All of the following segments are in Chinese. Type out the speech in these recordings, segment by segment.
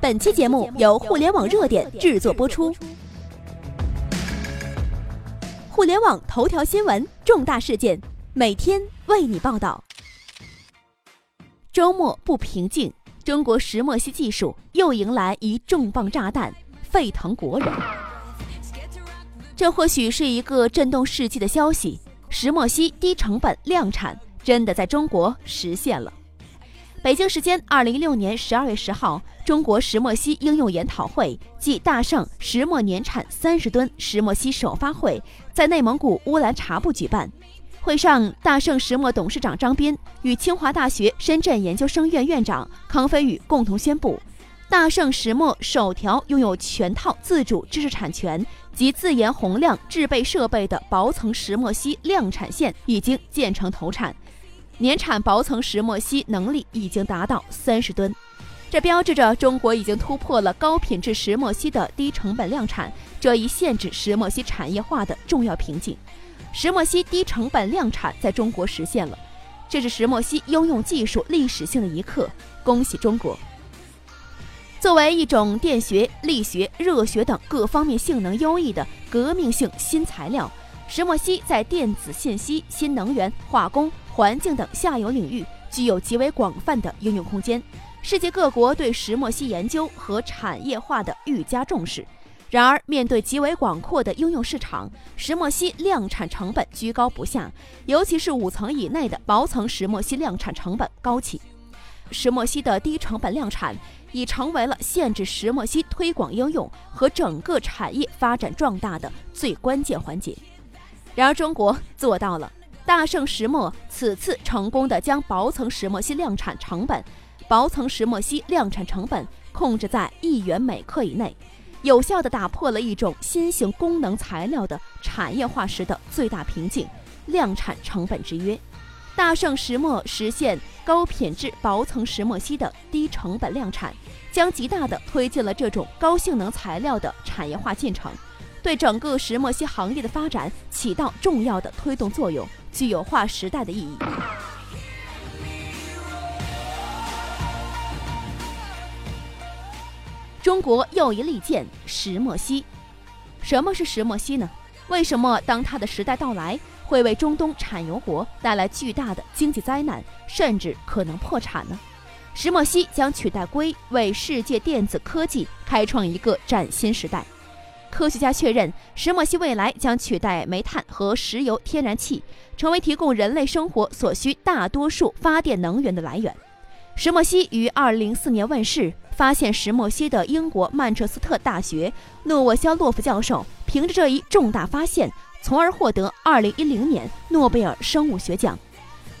本期节目由互联网热点制作播出。互联网头条新闻，重大事件，每天为你报道。周末不平静，中国石墨烯技术又迎来一重磅炸弹，沸腾国人。这或许是一个震动世纪的消息：石墨烯低成本量产真的在中国实现了。北京时间二零一六年十二月十号，中国石墨烯应用研讨会暨大盛石墨年产三十吨石墨烯首发会在内蒙古乌兰察布举办。会上，大盛石墨董事长张斌与清华大学深圳研究生院院长康飞宇共同宣布，大盛石墨首条拥有全套自主知识产权及自研洪量制备设备的薄层石墨烯量产线已经建成投产。年产薄层石墨烯能力已经达到三十吨，这标志着中国已经突破了高品质石墨烯的低成本量产这一限制石墨烯产业化的重要瓶颈。石墨烯低成本量产在中国实现了，这是石墨烯应用技术历史性的一刻。恭喜中国！作为一种电学、力学、热学等各方面性能优异的革命性新材料，石墨烯在电子信息、新能源、化工。环境等下游领域具有极为广泛的应用空间，世界各国对石墨烯研究和产业化的愈加重视。然而，面对极为广阔的应用市场，石墨烯量产成本居高不下，尤其是五层以内的薄层石墨烯量产成本高企。石墨烯的低成本量产已成为了限制石墨烯推广应用和整个产业发展壮大的最关键环节。然而，中国做到了。大圣石墨此次成功的将薄层石墨烯量产成本，薄层石墨烯量产成本控制在一元每克以内，有效地打破了一种新型功能材料的产业化时的最大瓶颈——量产成本制约。大圣石墨实现高品质薄层石墨烯的低成本量产，将极大地推进了这种高性能材料的产业化进程，对整个石墨烯行业的发展起到重要的推动作用。具有划时代的意义。中国又一利剑——石墨烯。什么是石墨烯呢？为什么当它的时代到来，会为中东产油国带来巨大的经济灾难，甚至可能破产呢？石墨烯将取代硅，为世界电子科技开创一个崭新时代。科学家确认，石墨烯未来将取代煤炭和石油、天然气，成为提供人类生活所需大多数发电能源的来源。石墨烯于2004年问世，发现石墨烯的英国曼彻斯特大学诺沃肖洛夫教授，凭着这一重大发现，从而获得2010年诺贝尔生物学奖。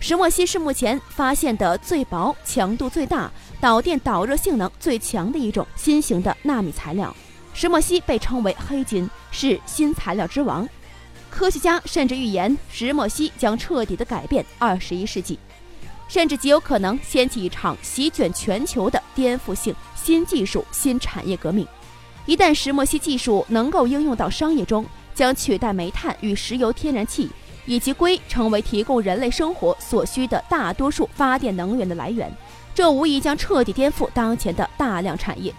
石墨烯是目前发现的最薄、强度最大、导电导热性能最强的一种新型的纳米材料。石墨烯被称为黑金，是新材料之王。科学家甚至预言，石墨烯将彻底的改变二十一世纪，甚至极有可能掀起一场席卷全球的颠覆性新技术新产业革命。一旦石墨烯技术能够应用到商业中，将取代煤炭与石油、天然气以及硅，成为提供人类生活所需的大多数发电能源的来源。这无疑将彻底颠覆当前的大量产业。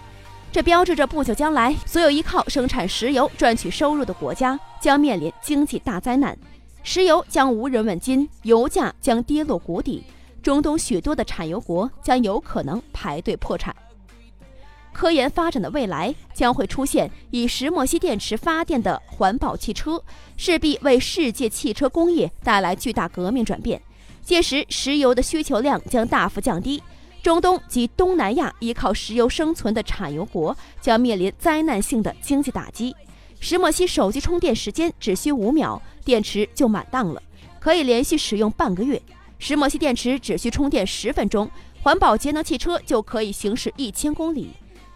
这标志着不久将来，所有依靠生产石油赚取收入的国家将面临经济大灾难，石油将无人问津，油价将跌落谷底，中东许多的产油国将有可能排队破产。科研发展的未来将会出现以石墨烯电池发电的环保汽车，势必为世界汽车工业带来巨大革命转变，届时石油的需求量将大幅降低。中东及东南亚依靠石油生存的产油国将面临灾难性的经济打击。石墨烯手机充电时间只需五秒，电池就满档了，可以连续使用半个月。石墨烯电池只需充电十分钟，环保节能汽车就可以行驶一千公里。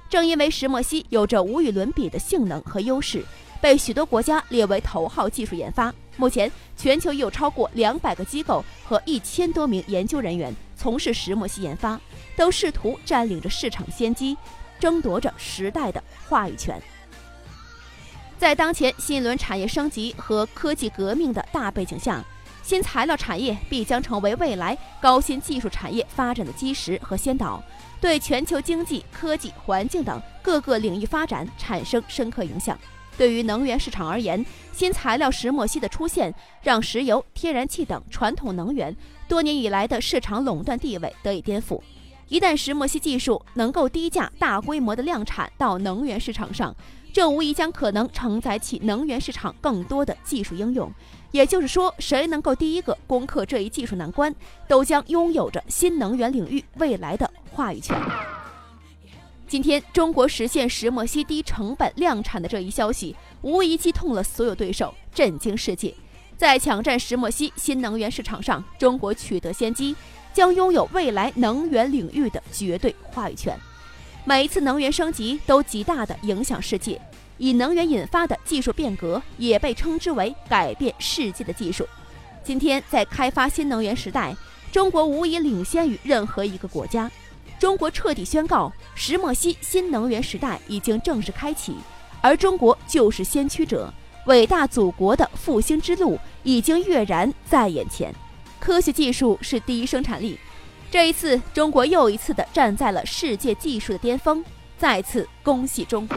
正因为石墨烯有着无与伦比的性能和优势，被许多国家列为头号技术研发。目前，全球已有超过两百个机构和一千多名研究人员从事石墨烯研发。都试图占领着市场先机，争夺着时代的话语权。在当前新一轮产业升级和科技革命的大背景下，新材料产业必将成为未来高新技术产业发展的基石和先导，对全球经济、科技、环境等各个领域发展产生深刻影响。对于能源市场而言，新材料石墨烯的出现，让石油、天然气等传统能源多年以来的市场垄断地位得以颠覆。一旦石墨烯技术能够低价、大规模的量产到能源市场上，这无疑将可能承载起能源市场更多的技术应用。也就是说，谁能够第一个攻克这一技术难关，都将拥有着新能源领域未来的话语权。今天，中国实现石墨烯低成本量产的这一消息，无疑击痛了所有对手，震惊世界。在抢占石墨烯新能源市场上，中国取得先机。将拥有未来能源领域的绝对话语权。每一次能源升级都极大的影响世界，以能源引发的技术变革也被称之为改变世界的技术。今天在开发新能源时代，中国无疑领先于任何一个国家。中国彻底宣告，石墨烯新能源时代已经正式开启，而中国就是先驱者，伟大祖国的复兴之路已经跃然在眼前。科学技术是第一生产力，这一次中国又一次的站在了世界技术的巅峰，再次恭喜中国！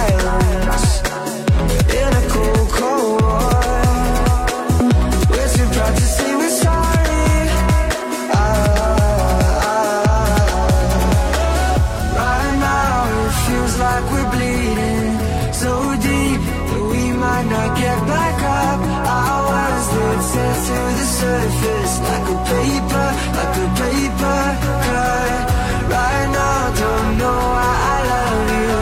to the surface like a paper, like a paper cut. Right now, don't know why I love you.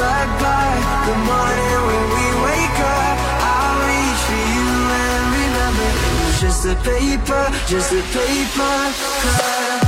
But by the morning when we wake up, I'll reach for you and remember it was just a paper, just a paper cut.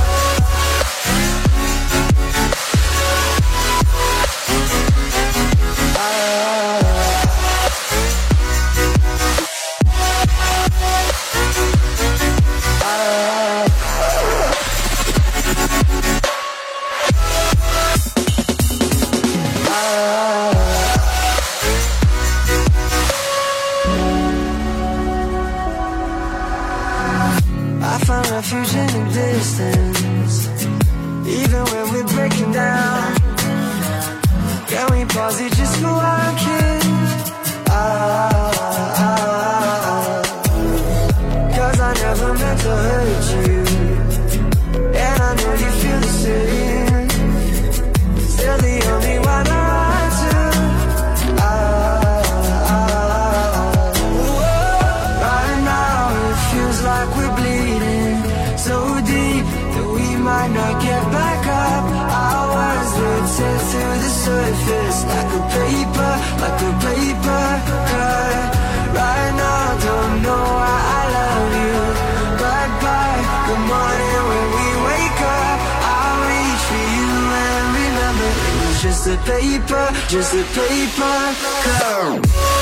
How's it just working? Ah, ah, ah, Cause I never meant to hurt you. And I know you feel the same. Still the only one I do. to. Ah, Right now it feels like we're bleeding so deep that we might not get back up. I was they tear to the surface. A paper, just a paper cut.